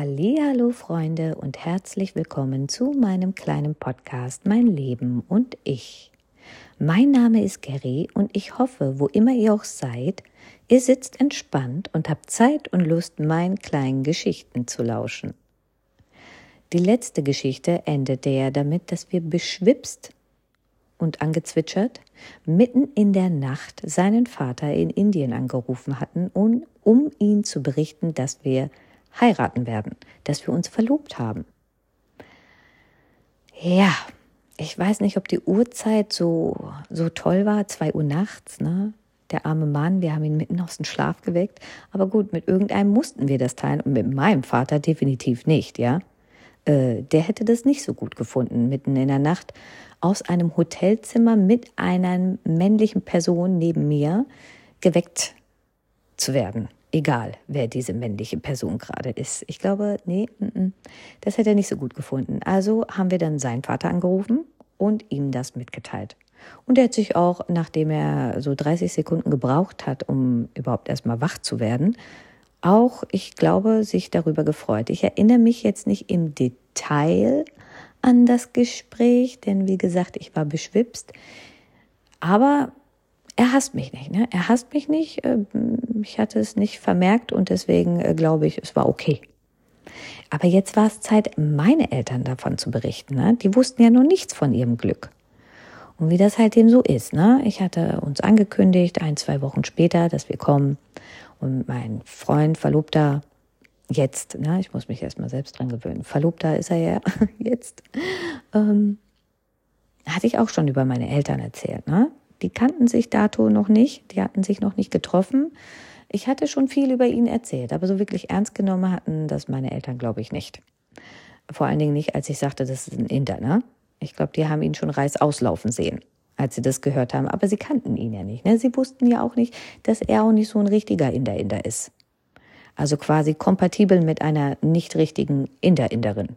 Hallo Freunde und herzlich willkommen zu meinem kleinen Podcast Mein Leben und ich. Mein Name ist Gary und ich hoffe, wo immer ihr auch seid, ihr sitzt entspannt und habt Zeit und Lust, meinen kleinen Geschichten zu lauschen. Die letzte Geschichte endete ja damit, dass wir beschwipst und angezwitschert mitten in der Nacht seinen Vater in Indien angerufen hatten, um, um ihn zu berichten, dass wir heiraten werden, dass wir uns verlobt haben. Ja, ich weiß nicht, ob die Uhrzeit so, so toll war, zwei Uhr nachts, ne? Der arme Mann, wir haben ihn mitten aus dem Schlaf geweckt. Aber gut, mit irgendeinem mussten wir das teilen und mit meinem Vater definitiv nicht, ja? Äh, der hätte das nicht so gut gefunden, mitten in der Nacht aus einem Hotelzimmer mit einer männlichen Person neben mir geweckt zu werden egal wer diese männliche Person gerade ist. Ich glaube, nee, das hätte er nicht so gut gefunden. Also haben wir dann seinen Vater angerufen und ihm das mitgeteilt. Und er hat sich auch, nachdem er so 30 Sekunden gebraucht hat, um überhaupt erstmal wach zu werden, auch, ich glaube, sich darüber gefreut. Ich erinnere mich jetzt nicht im Detail an das Gespräch, denn wie gesagt, ich war beschwipst. Aber er hasst mich nicht. Ne? Er hasst mich nicht. Ähm, ich hatte es nicht vermerkt und deswegen äh, glaube ich, es war okay. Aber jetzt war es Zeit, meine Eltern davon zu berichten. Ne? Die wussten ja noch nichts von ihrem Glück. Und wie das halt eben so ist. Ne? Ich hatte uns angekündigt, ein, zwei Wochen später, dass wir kommen. Und mein Freund, Verlobter, jetzt, ne? ich muss mich erstmal selbst dran gewöhnen, Verlobter ist er ja jetzt, ähm, hatte ich auch schon über meine Eltern erzählt. Ne? Die kannten sich dato noch nicht, die hatten sich noch nicht getroffen. Ich hatte schon viel über ihn erzählt, aber so wirklich ernst genommen hatten das meine Eltern, glaube ich, nicht. Vor allen Dingen nicht, als ich sagte, das ist ein Inder, ne? Ich glaube, die haben ihn schon Reis auslaufen sehen, als sie das gehört haben. Aber sie kannten ihn ja nicht. Ne? Sie wussten ja auch nicht, dass er auch nicht so ein richtiger Inder-Inder ist. Also quasi kompatibel mit einer nicht richtigen Inder-Inderin.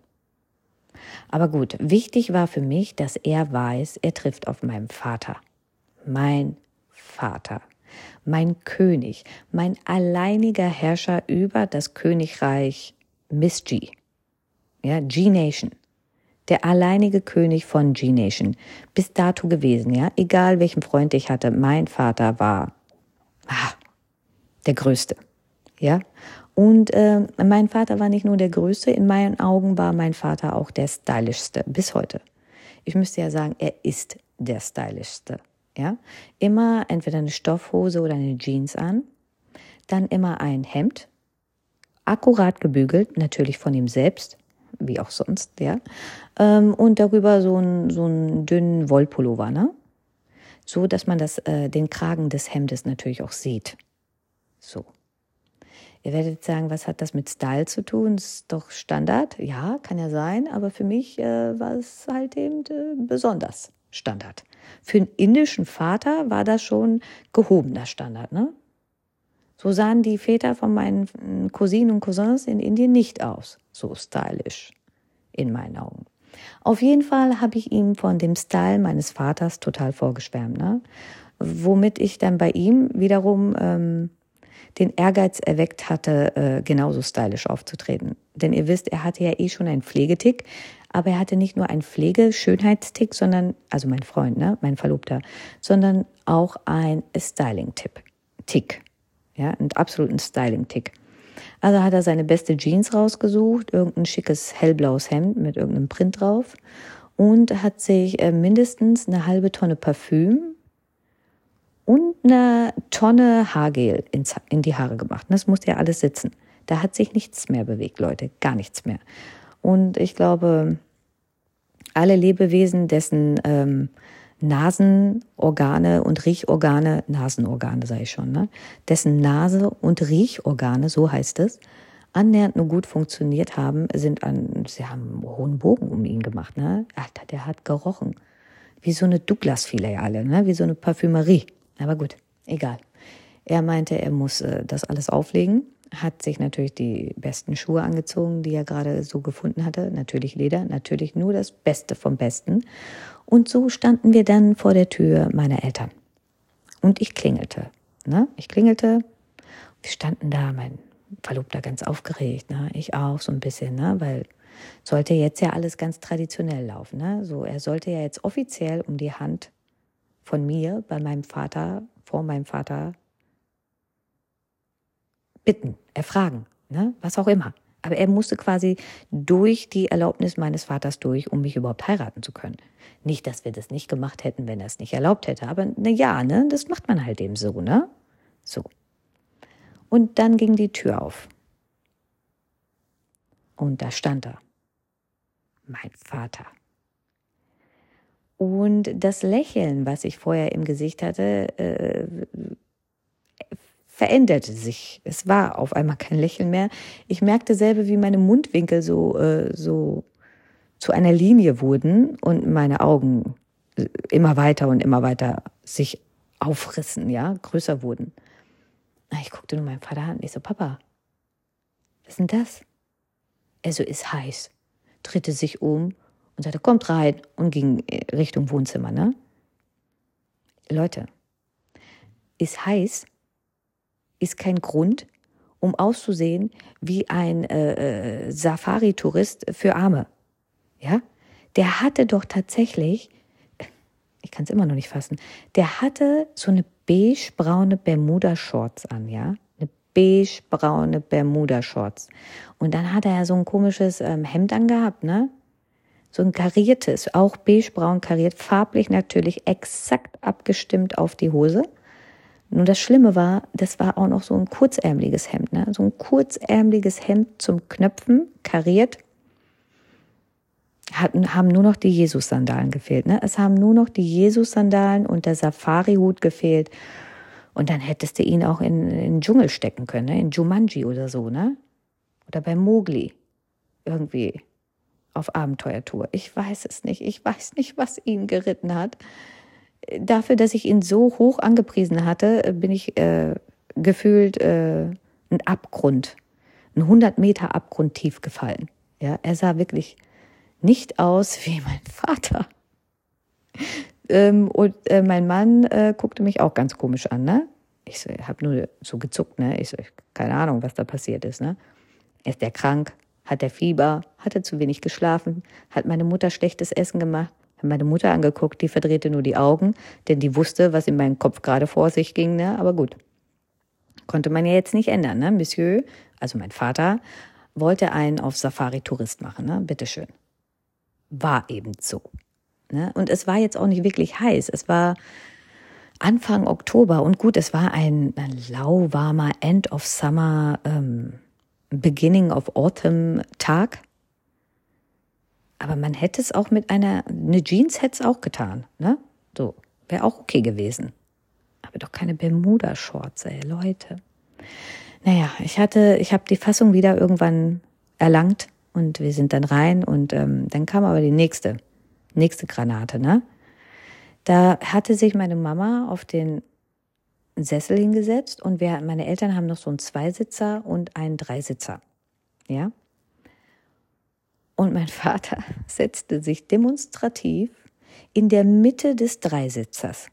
Aber gut, wichtig war für mich, dass er weiß, er trifft auf meinen Vater mein Vater, mein König, mein alleiniger Herrscher über das Königreich Miss G. Ja, G-Nation. Der alleinige König von G-Nation. Bis dato gewesen, ja. Egal welchen Freund ich hatte, mein Vater war ah, der Größte. Ja. Und äh, mein Vater war nicht nur der Größte, in meinen Augen war mein Vater auch der stylischste bis heute. Ich müsste ja sagen, er ist der stylischste. Ja, immer entweder eine Stoffhose oder eine Jeans an, dann immer ein Hemd, akkurat gebügelt, natürlich von ihm selbst, wie auch sonst, ja, ähm, und darüber so einen so einen dünnen Wollpullover, ne, so dass man das äh, den Kragen des Hemdes natürlich auch sieht. So. Ihr werdet sagen, was hat das mit Style zu tun? Ist doch Standard. Ja, kann ja sein, aber für mich äh, war es halt eben äh, besonders Standard. Für einen indischen Vater war das schon gehobener Standard, ne? So sahen die Väter von meinen Cousinen und Cousins in Indien nicht aus. So stylisch. In meinen Augen. Auf jeden Fall habe ich ihm von dem Style meines Vaters total vorgeschwärmt, ne? Womit ich dann bei ihm wiederum ähm, den Ehrgeiz erweckt hatte, äh, genauso stylisch aufzutreten. Denn ihr wisst, er hatte ja eh schon einen Pflegetick, aber er hatte nicht nur einen Pflege-Schönheitstick, sondern, also mein Freund, ne, mein Verlobter, sondern auch ein Styling-Tipp, Tick. Ja, einen absoluten Styling-Tick. Also hat er seine beste Jeans rausgesucht, irgendein schickes hellblaues Hemd mit irgendeinem Print drauf und hat sich äh, mindestens eine halbe Tonne Parfüm und eine Tonne Haargel in die Haare gemacht. Das musste ja alles sitzen. Da hat sich nichts mehr bewegt, Leute, gar nichts mehr. Und ich glaube, alle Lebewesen, dessen ähm, Nasenorgane und Riechorgane, Nasenorgane sage ich schon, ne? dessen Nase und Riechorgane, so heißt es, annähernd nur gut funktioniert haben, sind an, sie haben einen hohen Bogen um ihn gemacht, ne? Alter, der hat gerochen. Wie so eine Douglas-Filiale, ne? Wie so eine Parfümerie. Aber gut, egal. Er meinte, er muss äh, das alles auflegen hat sich natürlich die besten Schuhe angezogen, die er gerade so gefunden hatte. Natürlich Leder, natürlich nur das Beste vom Besten. Und so standen wir dann vor der Tür meiner Eltern. Und ich klingelte. Ne? Ich klingelte. Wir standen da, mein, Verlobter ganz aufgeregt, ne? Ich auch so ein bisschen, ne? Weil sollte jetzt ja alles ganz traditionell laufen, ne? So, er sollte ja jetzt offiziell um die Hand von mir bei meinem Vater, vor meinem Vater bitten, erfragen, ne? Was auch immer. Aber er musste quasi durch die Erlaubnis meines Vaters durch, um mich überhaupt heiraten zu können. Nicht, dass wir das nicht gemacht hätten, wenn er es nicht erlaubt hätte, aber na ja, ne, das macht man halt eben so, ne? So. Und dann ging die Tür auf. Und da stand er. Mein Vater. Und das Lächeln, was ich vorher im Gesicht hatte, äh, veränderte sich. Es war auf einmal kein Lächeln mehr. Ich merkte selber, wie meine Mundwinkel so, äh, so zu einer Linie wurden und meine Augen äh, immer weiter und immer weiter sich aufrissen, ja, größer wurden. Ich guckte nur meinen Vater an und ich so, Papa, was ist denn das? Er so, ist heiß, drehte sich um und sagte, kommt rein und ging Richtung Wohnzimmer, ne? Leute, ist heiß, ist kein Grund, um auszusehen wie ein äh, äh Safari-Tourist für Arme. Ja? Der hatte doch tatsächlich, ich kann es immer noch nicht fassen, der hatte so eine beige-braune Bermuda-Shorts an, ja? Eine beige-braune Bermuda-Shorts. Und dann hat er ja so ein komisches ähm, Hemd angehabt, ne? So ein kariertes, auch beige-braun kariert, farblich natürlich exakt abgestimmt auf die Hose. Nur das Schlimme war, das war auch noch so ein kurzärmeliges Hemd, ne? So ein kurzärmeliges Hemd zum Knöpfen, kariert, hatten, haben nur noch die Jesus-Sandalen gefehlt. Ne? Es haben nur noch die Jesus-Sandalen und der Safari-Hut gefehlt. Und dann hättest du ihn auch in, in den Dschungel stecken können, ne? in Jumanji oder so, ne? Oder bei Mowgli. Irgendwie auf Abenteuertour. Ich weiß es nicht. Ich weiß nicht, was ihn geritten hat. Dafür, dass ich ihn so hoch angepriesen hatte, bin ich äh, gefühlt äh, ein Abgrund, ein 100 Meter Abgrund tief gefallen. Ja, er sah wirklich nicht aus wie mein Vater. Ähm, und äh, mein Mann äh, guckte mich auch ganz komisch an, ne? Ich so, habe nur so gezuckt, ne? Ich so, keine Ahnung, was da passiert ist, ne? Ist der krank? Hat der Fieber? Hat er zu wenig geschlafen? Hat meine Mutter schlechtes Essen gemacht? Hat meine Mutter angeguckt, die verdrehte nur die Augen, denn die wusste, was in meinem Kopf gerade vor sich ging, ne? Aber gut. Konnte man ja jetzt nicht ändern, ne? Monsieur, also mein Vater, wollte einen auf Safari-Tourist machen, ne? Bitteschön war eben so. Ne? Und es war jetzt auch nicht wirklich heiß. Es war Anfang Oktober und gut, es war ein, ein lauwarmer End of Summer, ähm, Beginning of Autumn Tag. Aber man hätte es auch mit einer, eine Jeans hätte es auch getan, ne? So, wäre auch okay gewesen. Aber doch keine Bermuda-Shorts, ey, Leute. Naja, ich hatte, ich habe die Fassung wieder irgendwann erlangt und wir sind dann rein und ähm, dann kam aber die nächste, nächste Granate, ne? Da hatte sich meine Mama auf den Sessel hingesetzt und wir, meine Eltern haben noch so einen Zweisitzer und einen Dreisitzer, ja? Und mein Vater setzte sich demonstrativ in der Mitte des Dreisitzers.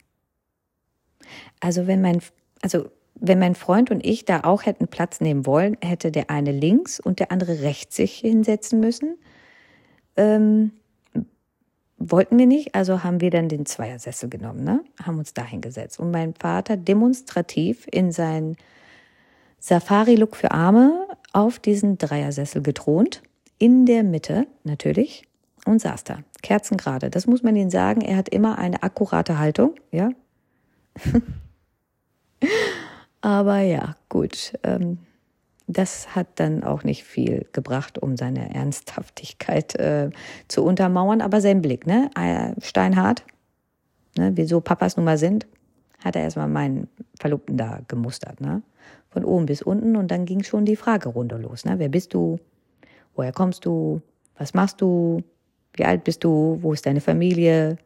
Also wenn mein, also wenn mein Freund und ich da auch hätten Platz nehmen wollen, hätte der eine links und der andere rechts sich hinsetzen müssen. Ähm, wollten wir nicht, also haben wir dann den Zweiersessel genommen, ne? haben uns da hingesetzt. Und mein Vater demonstrativ in seinen Safari-Look für Arme auf diesen Dreiersessel getront, in der Mitte natürlich, und saß da, kerzengerade. Das muss man Ihnen sagen, er hat immer eine akkurate Haltung, ja. Aber ja, gut. Ähm, das hat dann auch nicht viel gebracht, um seine Ernsthaftigkeit äh, zu untermauern. Aber sein Blick, ne? Äh, steinhart, ne? wieso Papas nun mal sind, hat er erstmal meinen Verlobten da gemustert, ne? Von oben bis unten und dann ging schon die Fragerunde los, ne? Wer bist du? Woher kommst du? Was machst du? Wie alt bist du? Wo ist deine Familie?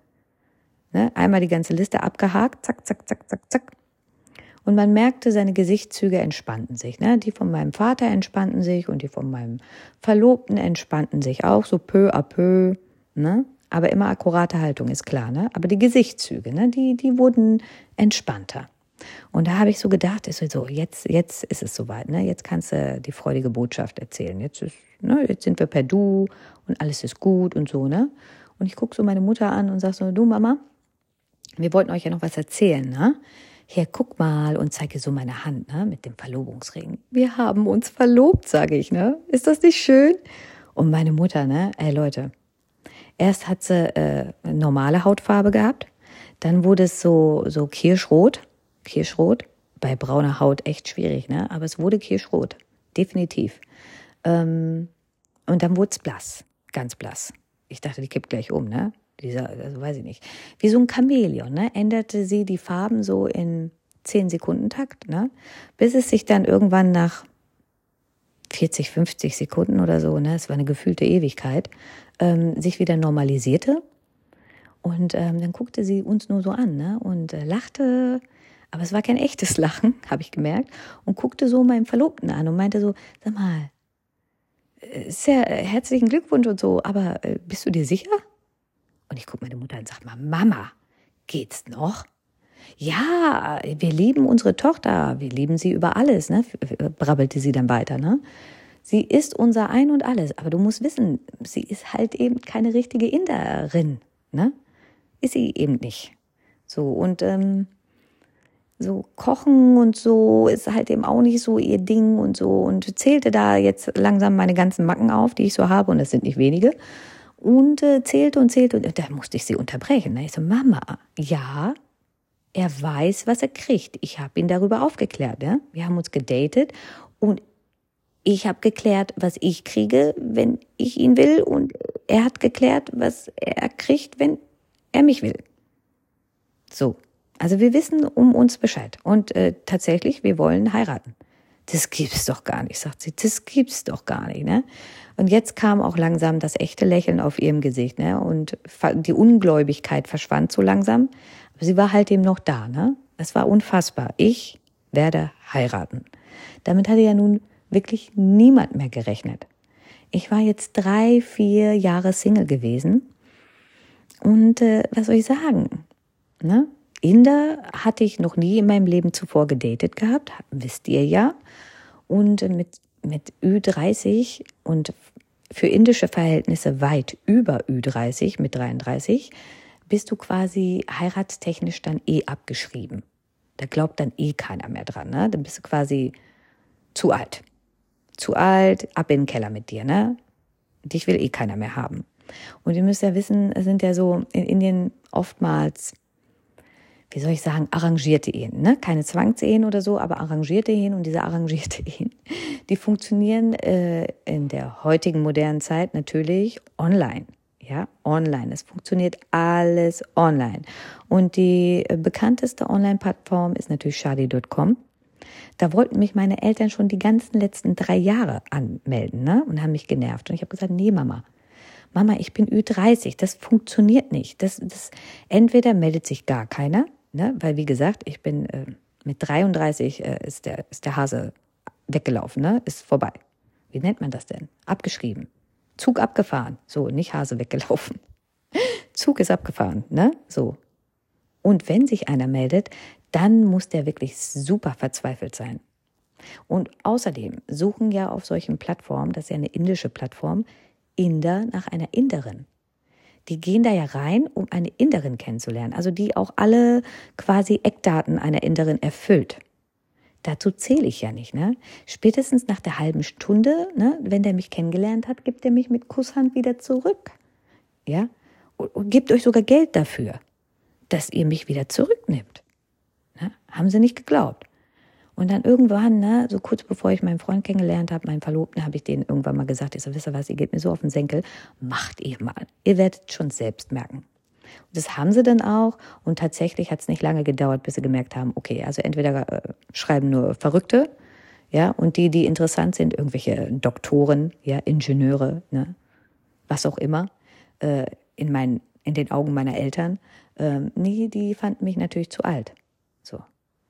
Ne? Einmal die ganze Liste abgehakt, zack, zack, zack, zack, zack. Und man merkte, seine Gesichtszüge entspannten sich. Ne? Die von meinem Vater entspannten sich und die von meinem Verlobten entspannten sich auch so peu à peu. Ne? Aber immer akkurate Haltung ist klar. Ne? Aber die Gesichtszüge, ne? die, die wurden entspannter. Und da habe ich so gedacht, ist so, jetzt, jetzt ist es soweit, ne? Jetzt kannst du die freudige Botschaft erzählen. Jetzt ist, ne, jetzt sind wir per Du und alles ist gut und so, ne? Und ich gucke so meine Mutter an und sage so, du Mama, wir wollten euch ja noch was erzählen, ne? Hier, guck mal und zeige so meine Hand, ne, mit dem Verlobungsring. Wir haben uns verlobt, sage ich, ne? Ist das nicht schön? Und meine Mutter, ne, ey Leute, erst hat sie äh, normale Hautfarbe gehabt, dann wurde es so, so kirschrot, kirschrot, bei brauner Haut echt schwierig, ne? Aber es wurde kirschrot, definitiv. Ähm, und dann wurde es blass, ganz blass. Ich dachte, die kippt gleich um, ne? Dieser, also weiß ich nicht. Wie so ein Chamäleon, ne? Änderte sie die Farben so in 10 Sekunden Takt, ne? Bis es sich dann irgendwann nach 40, 50 Sekunden oder so, ne? Es war eine gefühlte Ewigkeit, ähm, sich wieder normalisierte. Und ähm, dann guckte sie uns nur so an, ne? Und äh, lachte, aber es war kein echtes Lachen, habe ich gemerkt, und guckte so meinen Verlobten an und meinte so, sag mal, sehr äh, herzlichen Glückwunsch und so, aber äh, bist du dir sicher? Und ich gucke meine Mutter und sage mal, Mama, geht's noch? Ja, wir lieben unsere Tochter, wir lieben sie über alles, ne? brabbelte sie dann weiter. Ne? Sie ist unser Ein und alles, aber du musst wissen, sie ist halt eben keine richtige Inderin. Ne? Ist sie eben nicht. So, und ähm, so Kochen und so ist halt eben auch nicht so ihr Ding und so und zählte da jetzt langsam meine ganzen Macken auf, die ich so habe und das sind nicht wenige und äh, zählte und zählte und da musste ich sie unterbrechen. Ich so, Mama, ja, er weiß, was er kriegt. Ich habe ihn darüber aufgeklärt. Ja? Wir haben uns gedatet und ich habe geklärt, was ich kriege, wenn ich ihn will und er hat geklärt, was er kriegt, wenn er mich will. So, also wir wissen um uns Bescheid. Und äh, tatsächlich, wir wollen heiraten. Das gibt's doch gar nicht, sagt sie. Das gibt's doch gar nicht, ne? Und jetzt kam auch langsam das echte Lächeln auf ihrem Gesicht, ne? Und die Ungläubigkeit verschwand so langsam. Aber sie war halt eben noch da, ne? Es war unfassbar. Ich werde heiraten. Damit hatte ja nun wirklich niemand mehr gerechnet. Ich war jetzt drei, vier Jahre Single gewesen. Und äh, was soll ich sagen? Ne? Inder hatte ich noch nie in meinem Leben zuvor gedatet gehabt, wisst ihr ja. Und mit, mit Ü30 und für indische Verhältnisse weit über Ü30 mit 33 bist du quasi heiratstechnisch dann eh abgeschrieben. Da glaubt dann eh keiner mehr dran, ne? Dann bist du quasi zu alt. Zu alt, ab in den Keller mit dir, ne? Dich will eh keiner mehr haben. Und ihr müsst ja wissen, es sind ja so in Indien oftmals wie soll ich sagen, arrangierte Ehen. Ne? Keine Zwangsehen oder so, aber arrangierte Ehen. Und diese arrangierte Ehen, die funktionieren äh, in der heutigen modernen Zeit natürlich online. Ja, online. Es funktioniert alles online. Und die äh, bekannteste Online-Plattform ist natürlich shadi.com. Da wollten mich meine Eltern schon die ganzen letzten drei Jahre anmelden ne? und haben mich genervt. Und ich habe gesagt, nee, Mama, Mama, ich bin Ü30, das funktioniert nicht. Das, das, entweder meldet sich gar keiner Ne? Weil, wie gesagt, ich bin äh, mit 33 äh, ist, der, ist der Hase weggelaufen, ne? ist vorbei. Wie nennt man das denn? Abgeschrieben. Zug abgefahren. So, nicht Hase weggelaufen. Zug ist abgefahren, ne? So. Und wenn sich einer meldet, dann muss der wirklich super verzweifelt sein. Und außerdem suchen ja auf solchen Plattformen, das ist ja eine indische Plattform, Inder nach einer Inderin die gehen da ja rein, um eine Inderin kennenzulernen, also die auch alle quasi Eckdaten einer Inderin erfüllt. Dazu zähle ich ja nicht, ne? Spätestens nach der halben Stunde, ne, wenn der mich kennengelernt hat, gibt er mich mit Kusshand wieder zurück. Ja? Und, und gibt euch sogar Geld dafür, dass ihr mich wieder zurücknimmt. Ne? Haben sie nicht geglaubt. Und dann irgendwann, ne, so kurz bevor ich meinen Freund kennengelernt habe, meinen Verlobten, habe ich denen irgendwann mal gesagt, ich so, wisst ihr was, ihr geht mir so auf den Senkel, macht ihr mal. Ihr werdet schon selbst merken. Und das haben sie dann auch. Und tatsächlich hat es nicht lange gedauert, bis sie gemerkt haben, okay, also entweder äh, schreiben nur Verrückte, ja, und die, die interessant sind, irgendwelche Doktoren, ja, Ingenieure, ne, was auch immer, äh, in meinen, in den Augen meiner Eltern, äh, nee, die fanden mich natürlich zu alt. So.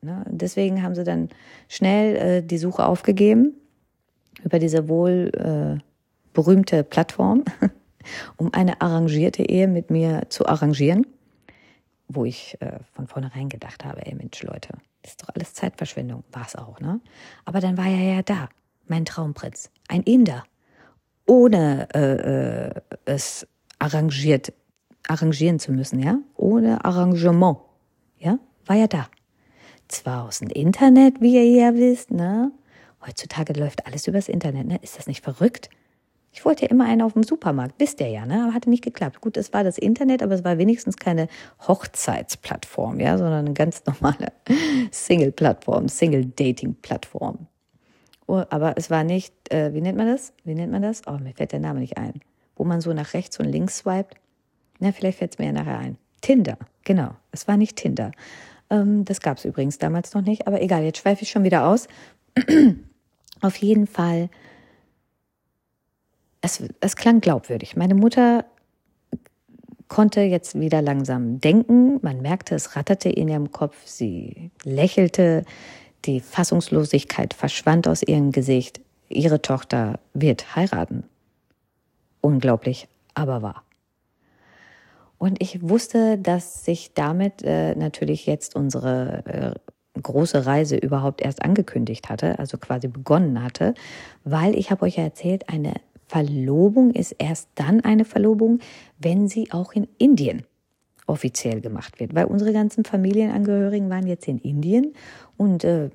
Ne? Deswegen haben sie dann schnell äh, die Suche aufgegeben über diese wohl äh, berühmte Plattform, um eine arrangierte Ehe mit mir zu arrangieren, wo ich äh, von vornherein gedacht habe, ey Mensch, Leute, Das ist doch alles Zeitverschwendung. War es auch, ne? Aber dann war er ja da, mein Traumprinz. Ein Inder. Ohne äh, äh, es arrangiert, arrangieren zu müssen, ja? Ohne Arrangement. Ja? War ja da. Zwar aus dem Internet, wie ihr ja wisst, ne? Heutzutage läuft alles übers Internet, ne? Ist das nicht verrückt? Ich wollte ja immer einen auf dem Supermarkt, wisst ihr ja, ne? Aber hatte nicht geklappt. Gut, es war das Internet, aber es war wenigstens keine Hochzeitsplattform, ja, sondern eine ganz normale Single-Plattform, Single-Dating-Plattform. Oh, aber es war nicht, äh, wie nennt man das? Wie nennt man das? Oh, mir fällt der Name nicht ein. Wo man so nach rechts und links swiped. Na, vielleicht fällt es mir ja nachher ein. Tinder, genau. Es war nicht Tinder. Ähm, das gab es übrigens damals noch nicht, aber egal, jetzt schweife ich schon wieder aus. Auf jeden Fall es, es klang glaubwürdig. Meine Mutter konnte jetzt wieder langsam denken. Man merkte, es ratterte in ihrem Kopf. Sie lächelte. Die Fassungslosigkeit verschwand aus ihrem Gesicht. Ihre Tochter wird heiraten. Unglaublich, aber wahr. Und ich wusste, dass sich damit äh, natürlich jetzt unsere äh, große Reise überhaupt erst angekündigt hatte, also quasi begonnen hatte, weil ich habe euch ja erzählt, eine Verlobung ist erst dann eine Verlobung, wenn sie auch in Indien offiziell gemacht wird, weil unsere ganzen Familienangehörigen waren jetzt in Indien und äh,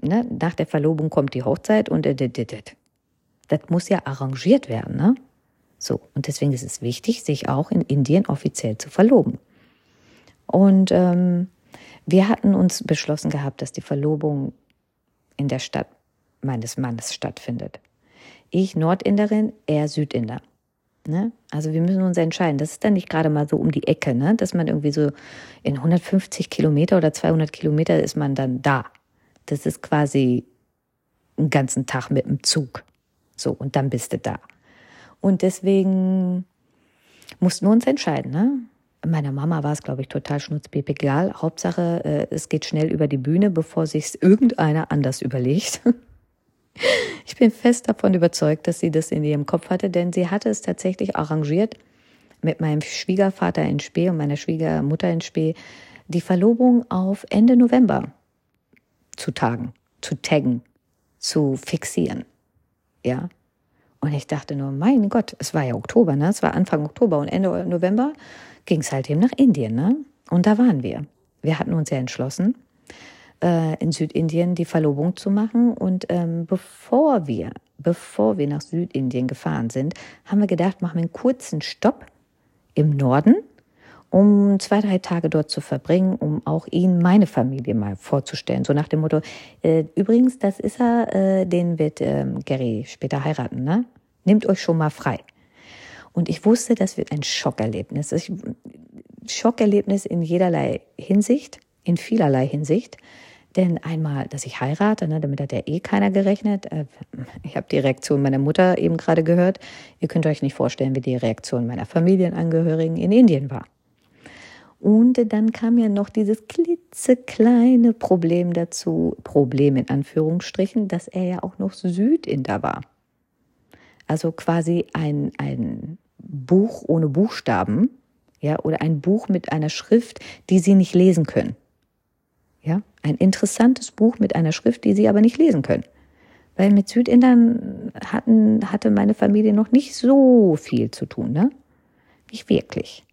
ne, nach der Verlobung kommt die Hochzeit und äh, das muss ja arrangiert werden, ne? So und deswegen ist es wichtig, sich auch in Indien offiziell zu verloben. Und ähm, wir hatten uns beschlossen gehabt, dass die Verlobung in der Stadt meines Mannes stattfindet. Ich Nordinderin, er Südinder. Ne? Also wir müssen uns entscheiden. Das ist dann nicht gerade mal so um die Ecke, ne? dass man irgendwie so in 150 Kilometer oder 200 Kilometer ist man dann da. Das ist quasi einen ganzen Tag mit dem Zug. So, und dann bist du da. Und deswegen mussten wir uns entscheiden. Ne? Meiner Mama war es, glaube ich, total schnutzpipig egal. Hauptsache, äh, es geht schnell über die Bühne, bevor sich irgendeiner anders überlegt. Ich bin fest davon überzeugt, dass sie das in ihrem Kopf hatte, denn sie hatte es tatsächlich arrangiert, mit meinem Schwiegervater in Spee und meiner Schwiegermutter in Spee die Verlobung auf Ende November zu tagen, zu taggen, zu fixieren. Ja. Und ich dachte nur, mein Gott, es war ja Oktober, ne? Es war Anfang Oktober und Ende November ging es halt eben nach Indien, ne? Und da waren wir. Wir hatten uns ja entschlossen, äh, in Südindien die Verlobung zu machen. Und ähm, bevor wir, bevor wir nach Südindien gefahren sind, haben wir gedacht, machen wir einen kurzen Stopp im Norden, um zwei, drei Tage dort zu verbringen, um auch ihn, meine Familie mal vorzustellen. So nach dem Motto, äh, übrigens, das ist er, äh, den wird äh, Gary später heiraten, ne? Nehmt euch schon mal frei. Und ich wusste, das wird ein Schockerlebnis. Ich, Schockerlebnis in jederlei Hinsicht, in vielerlei Hinsicht. Denn einmal, dass ich heirate, ne, damit hat ja eh keiner gerechnet. Äh, ich habe die Reaktion meiner Mutter eben gerade gehört. Ihr könnt euch nicht vorstellen, wie die Reaktion meiner Familienangehörigen in Indien war. Und dann kam ja noch dieses klitzekleine Problem dazu, Problem in Anführungsstrichen, dass er ja auch noch Südinder war. Also quasi ein, ein Buch ohne Buchstaben, ja, oder ein Buch mit einer Schrift, die sie nicht lesen können. Ja, ein interessantes Buch mit einer Schrift, die sie aber nicht lesen können. Weil mit Südindern hatten, hatte meine Familie noch nicht so viel zu tun, ne? Nicht wirklich.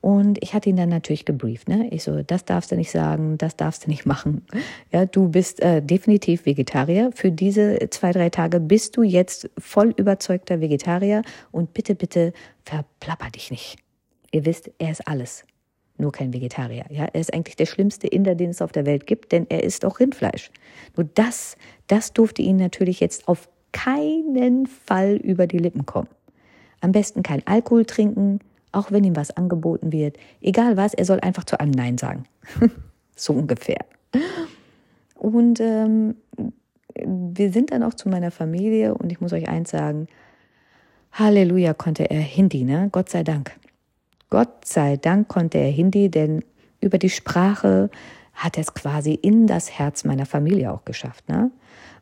Und ich hatte ihn dann natürlich gebrieft, ne? Ich so, das darfst du nicht sagen, das darfst du nicht machen. Ja, du bist äh, definitiv Vegetarier. Für diese zwei, drei Tage bist du jetzt voll überzeugter Vegetarier und bitte, bitte verplapper dich nicht. Ihr wisst, er ist alles nur kein Vegetarier. Ja, er ist eigentlich der schlimmste Inder, den es auf der Welt gibt, denn er isst auch Rindfleisch. Nur das, das durfte ihn natürlich jetzt auf keinen Fall über die Lippen kommen. Am besten kein Alkohol trinken, auch wenn ihm was angeboten wird. Egal was, er soll einfach zu allem Nein sagen. so ungefähr. Und ähm, wir sind dann auch zu meiner Familie und ich muss euch eins sagen, Halleluja konnte er Hindi, ne? Gott sei Dank. Gott sei Dank konnte er Hindi, denn über die Sprache hat er es quasi in das Herz meiner Familie auch geschafft, ne?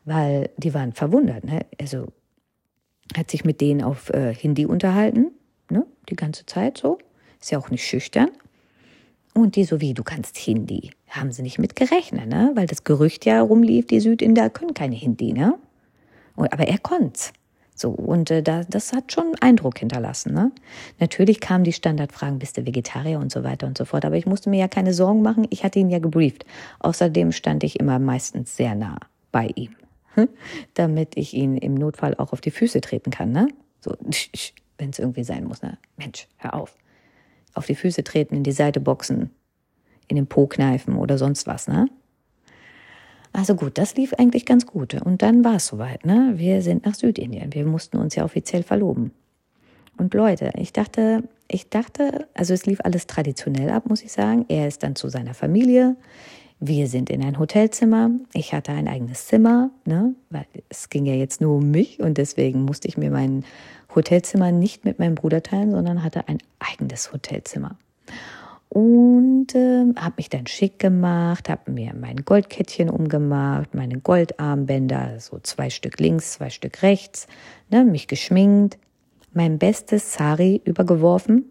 Weil die waren verwundert, ne? Also hat sich mit denen auf äh, Hindi unterhalten, ne? Die ganze Zeit so. Ist ja auch nicht schüchtern. Und die so wie, du kannst Hindi. Haben sie nicht mit gerechnet, ne? Weil das Gerücht ja rumlief, die Südinder können keine Hindi, ne? Aber er konnte so, und äh, da, das hat schon Eindruck hinterlassen. Ne? Natürlich kamen die Standardfragen, bist du Vegetarier und so weiter und so fort. Aber ich musste mir ja keine Sorgen machen, ich hatte ihn ja gebrieft. Außerdem stand ich immer meistens sehr nah bei ihm, hm? damit ich ihn im Notfall auch auf die Füße treten kann. Ne? So, wenn es irgendwie sein muss. Ne? Mensch, hör auf. Auf die Füße treten, in die Seite boxen, in den Po kneifen oder sonst was. Ne? Also gut, das lief eigentlich ganz gut. Und dann war es soweit, ne? Wir sind nach Südindien. Wir mussten uns ja offiziell verloben. Und Leute, ich dachte, ich dachte, also es lief alles traditionell ab, muss ich sagen. Er ist dann zu seiner Familie. Wir sind in ein Hotelzimmer. Ich hatte ein eigenes Zimmer, ne? Weil es ging ja jetzt nur um mich und deswegen musste ich mir mein Hotelzimmer nicht mit meinem Bruder teilen, sondern hatte ein eigenes Hotelzimmer und äh, habe mich dann schick gemacht, habe mir mein Goldkettchen umgemacht, meine Goldarmbänder, so zwei Stück links, zwei Stück rechts, ne, mich geschminkt, mein bestes Sari übergeworfen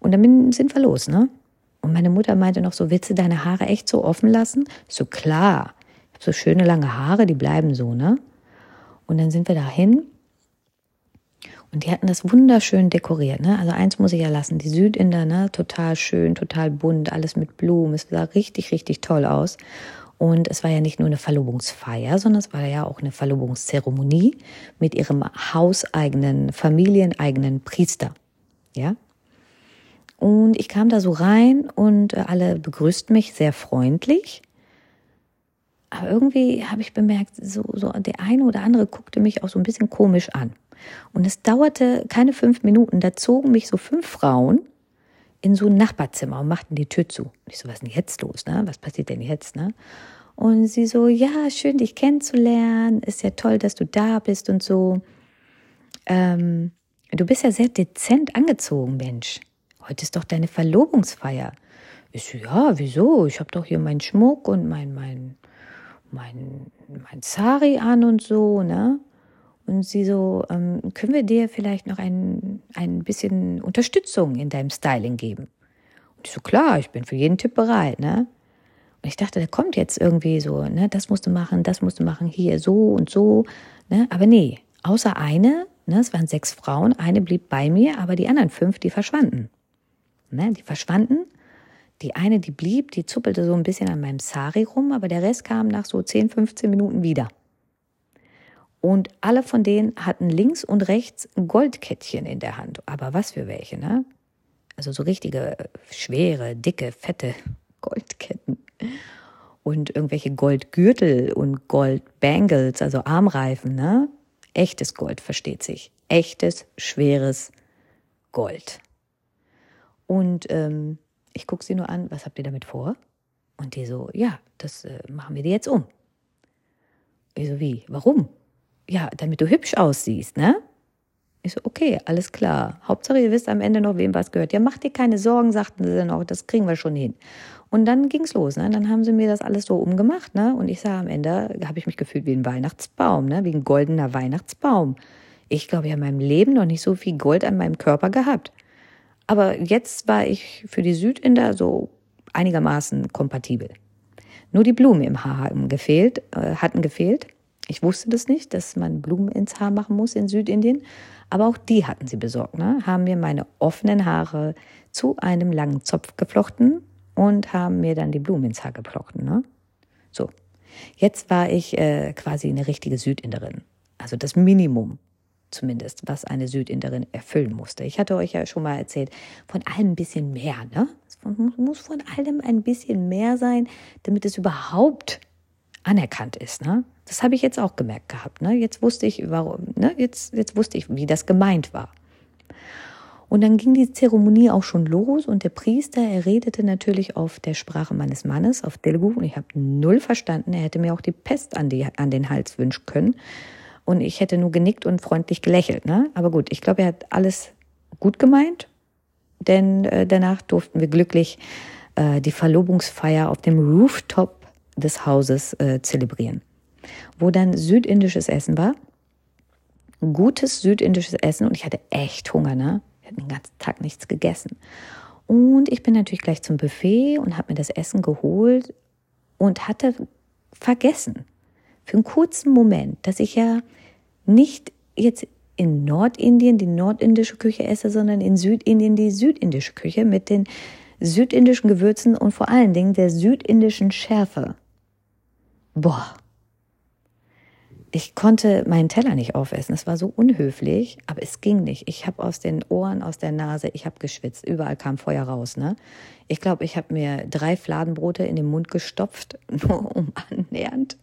und dann sind wir los, ne? Und meine Mutter meinte noch so, willst du deine Haare echt so offen lassen? So klar, ich habe so schöne lange Haare, die bleiben so, ne? Und dann sind wir dahin und die hatten das wunderschön dekoriert. Ne? Also eins muss ich ja lassen, die Südinder, ne? total schön, total bunt, alles mit Blumen. Es sah richtig, richtig toll aus. Und es war ja nicht nur eine Verlobungsfeier, sondern es war ja auch eine Verlobungszeremonie mit ihrem hauseigenen, familieneigenen Priester. Ja? Und ich kam da so rein und äh, alle begrüßten mich sehr freundlich. Aber irgendwie habe ich bemerkt, so, so der eine oder andere guckte mich auch so ein bisschen komisch an. Und es dauerte keine fünf Minuten, da zogen mich so fünf Frauen in so ein Nachbarzimmer und machten die Tür zu. Und ich so, was ist denn jetzt los, ne? Was passiert denn jetzt, ne? Und sie so, ja, schön dich kennenzulernen, ist ja toll, dass du da bist und so. Ähm, du bist ja sehr dezent angezogen, Mensch. Heute ist doch deine Verlobungsfeier. Ich so, ja, wieso? Ich habe doch hier meinen Schmuck und mein, mein, mein, mein Sari an und so, ne? Und sie so, ähm, können wir dir vielleicht noch ein, ein bisschen Unterstützung in deinem Styling geben? Und ich so, klar, ich bin für jeden Tipp bereit, ne? Und ich dachte, da kommt jetzt irgendwie so, ne, das musst du machen, das musst du machen, hier so und so, ne? Aber nee, außer eine, ne, es waren sechs Frauen, eine blieb bei mir, aber die anderen fünf, die verschwanden. Ne, die verschwanden. Die eine, die blieb, die zuppelte so ein bisschen an meinem Sari rum, aber der Rest kam nach so 10, 15 Minuten wieder. Und alle von denen hatten links und rechts Goldkettchen in der Hand. Aber was für welche, ne? Also so richtige, schwere, dicke, fette Goldketten. Und irgendwelche Goldgürtel und Goldbangles, also Armreifen, ne? Echtes Gold, versteht sich. Echtes, schweres Gold. Und ähm, ich gucke sie nur an, was habt ihr damit vor? Und die so, ja, das äh, machen wir dir jetzt um. Ich so, wie? Warum? Ja, damit du hübsch aussiehst, ne? Ich so, okay, alles klar. Hauptsache, ihr wisst am Ende noch, wem was gehört. Ja, mach dir keine Sorgen, sagten sie dann auch, das kriegen wir schon hin. Und dann ging's los, ne? Dann haben sie mir das alles so umgemacht, ne? Und ich sah am Ende, habe ich mich gefühlt wie ein Weihnachtsbaum, ne? Wie ein goldener Weihnachtsbaum. Ich glaube, ich habe in meinem Leben noch nicht so viel Gold an meinem Körper gehabt. Aber jetzt war ich für die Südinder so einigermaßen kompatibel. Nur die Blumen im Haar gefehlt, äh, hatten gefehlt. Ich wusste das nicht, dass man Blumen ins Haar machen muss in Südindien, aber auch die hatten sie besorgt. Ne? Haben mir meine offenen Haare zu einem langen Zopf geflochten und haben mir dann die Blumen ins Haar geflochten. Ne? So, jetzt war ich äh, quasi eine richtige Südinderin. Also das Minimum zumindest, was eine Südinderin erfüllen musste. Ich hatte euch ja schon mal erzählt, von allem ein bisschen mehr. Ne? Es muss von allem ein bisschen mehr sein, damit es überhaupt anerkannt ist. Ne? Das habe ich jetzt auch gemerkt gehabt. Ne? Jetzt wusste ich, warum, ne? jetzt, jetzt wusste ich, wie das gemeint war. Und dann ging die Zeremonie auch schon los und der Priester, er redete natürlich auf der Sprache meines Mannes, auf Telugu, und ich habe null verstanden. Er hätte mir auch die Pest an, die, an den Hals wünschen können. Und ich hätte nur genickt und freundlich gelächelt. Ne? Aber gut, ich glaube, er hat alles gut gemeint, denn äh, danach durften wir glücklich äh, die Verlobungsfeier auf dem Rooftop des Hauses äh, zelebrieren, wo dann südindisches Essen war, gutes südindisches Essen und ich hatte echt Hunger, ne? Ich hatte den ganzen Tag nichts gegessen. Und ich bin natürlich gleich zum Buffet und habe mir das Essen geholt und hatte vergessen, für einen kurzen Moment, dass ich ja nicht jetzt in Nordindien die nordindische Küche esse, sondern in Südindien die südindische Küche mit den südindischen Gewürzen und vor allen Dingen der südindischen Schärfe. Boah. Ich konnte meinen Teller nicht aufessen. Es war so unhöflich, aber es ging nicht. Ich habe aus den Ohren, aus der Nase, ich habe geschwitzt. Überall kam Feuer raus. Ne? Ich glaube, ich habe mir drei Fladenbrote in den Mund gestopft, nur um annähernd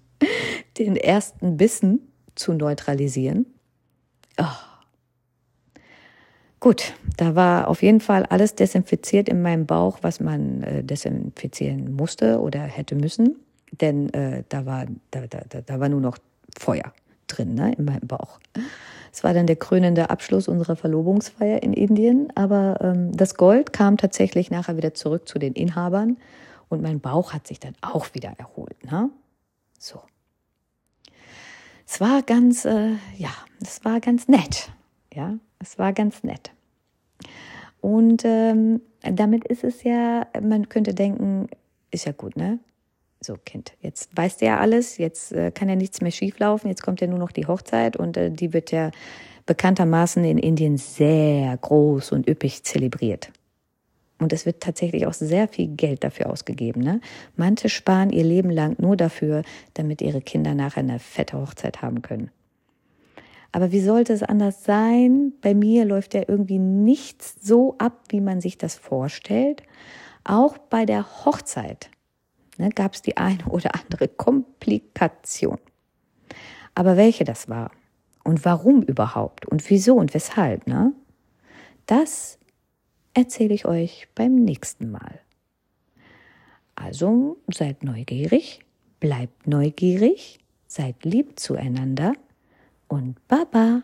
den ersten Bissen zu neutralisieren. Oh. Gut, da war auf jeden Fall alles desinfiziert in meinem Bauch, was man äh, desinfizieren musste oder hätte müssen. Denn äh, da, war, da, da, da war nur noch Feuer drin ne, in meinem Bauch. Es war dann der krönende Abschluss unserer Verlobungsfeier in Indien, aber ähm, das Gold kam tatsächlich nachher wieder zurück zu den Inhabern und mein Bauch hat sich dann auch wieder erholt. Ne? So. Es war ganz, äh, ja, es war ganz nett. Ja, es war ganz nett. Und ähm, damit ist es ja, man könnte denken, ist ja gut, ne? So, Kind, jetzt weißt du ja alles, jetzt äh, kann ja nichts mehr schieflaufen, jetzt kommt ja nur noch die Hochzeit und äh, die wird ja bekanntermaßen in Indien sehr groß und üppig zelebriert. Und es wird tatsächlich auch sehr viel Geld dafür ausgegeben. Ne? Manche sparen ihr Leben lang nur dafür, damit ihre Kinder nachher eine fette Hochzeit haben können. Aber wie sollte es anders sein? Bei mir läuft ja irgendwie nichts so ab, wie man sich das vorstellt. Auch bei der Hochzeit ne, gab es die eine oder andere Komplikation. Aber welche das war und warum überhaupt und wieso und weshalb, ne? Das erzähle ich euch beim nächsten Mal. Also seid neugierig, bleibt neugierig, seid lieb zueinander und Baba.